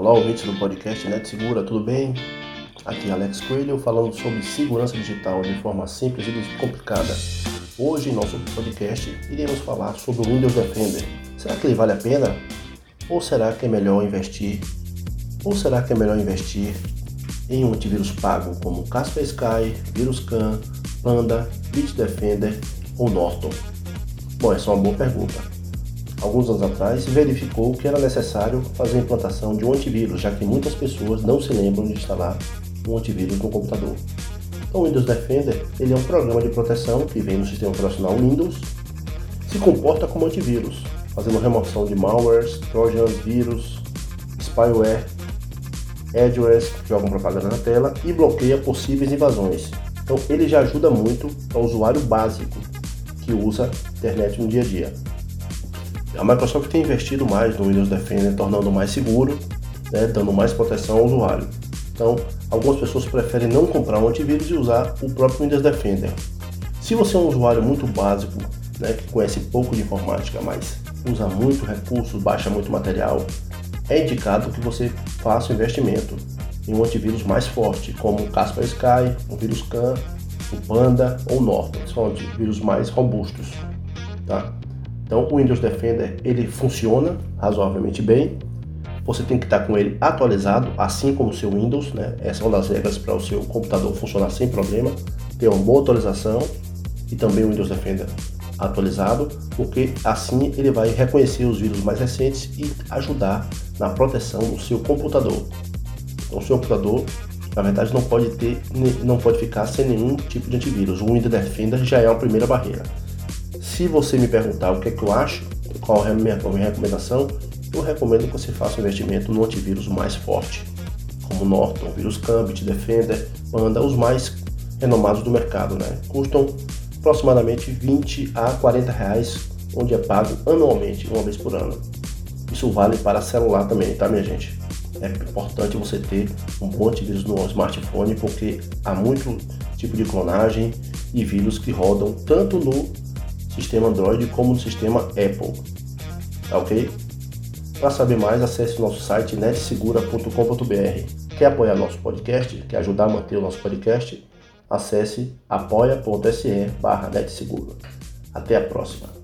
Olá, ouvintes do podcast Net Segura, tudo bem? Aqui é Alex Coelho falando sobre segurança digital de forma simples e descomplicada. Hoje, em nosso podcast, iremos falar sobre o Windows Defender. Será que ele vale a pena? Ou será que é melhor investir? Ou será que é melhor investir em um antivírus pago como Kaspersky, Sky, VirusCan, Panda, Bitdefender ou Norton? Bom, essa é uma boa pergunta alguns anos atrás, verificou que era necessário fazer a implantação de um antivírus, já que muitas pessoas não se lembram de instalar um antivírus no computador. Então, o Windows Defender ele é um programa de proteção que vem no sistema operacional Windows, se comporta como antivírus, fazendo remoção de malwares, trojans, vírus, spyware, adwares que jogam propaganda na tela e bloqueia possíveis invasões. Então, ele já ajuda muito para o usuário básico que usa internet no dia a dia. A Microsoft tem investido mais no Windows Defender, tornando mais seguro, né, dando mais proteção ao usuário. Então, algumas pessoas preferem não comprar um antivírus e usar o próprio Windows Defender. Se você é um usuário muito básico, né, que conhece pouco de informática, mas usa muito recursos, baixa muito material, é indicado que você faça o investimento em um antivírus mais forte, como o Kaspersky, o VirusCan, o Panda ou o Norton, são antivírus mais robustos. Tá? Então o Windows Defender ele funciona razoavelmente bem. Você tem que estar com ele atualizado, assim como o seu Windows, né? Essa é uma das regras para o seu computador funcionar sem problema. Ter uma boa atualização e também o Windows Defender atualizado, porque assim ele vai reconhecer os vírus mais recentes e ajudar na proteção do seu computador. Então, o seu computador, na verdade, não pode ter, não pode ficar sem nenhum tipo de antivírus. O Windows Defender já é uma primeira barreira. Se você me perguntar o que é que eu acho, qual é a minha, a minha recomendação, eu recomendo que você faça um investimento no antivírus mais forte, como Norton, VirusCam, Bitdefender, Panda, os mais renomados do mercado, né? Custam aproximadamente 20 a 40 reais, onde é pago anualmente, uma vez por ano. Isso vale para celular também, tá, minha gente? É importante você ter um bom antivírus no smartphone, porque há muito tipo de clonagem e vírus que rodam tanto no sistema Android como no sistema Apple. Tá ok? Para saber mais, acesse o nosso site netsegura.com.br. Quer apoiar nosso podcast? Quer ajudar a manter o nosso podcast? Acesse apoia.se barra. Até a próxima.